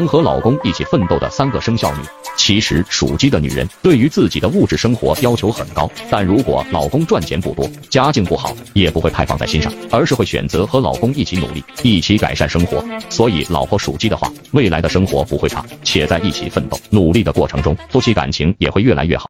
能和老公一起奋斗的三个生肖女其实属鸡的女人对于自己的物质生活要求很高但如果老公赚钱不多家境不好也不会太放在心上而是会选择和老公一起努力一起改善生活所以老婆属鸡的话未来的生活不会差且在一起奋斗努力的过程中夫妻感情也会越来越好。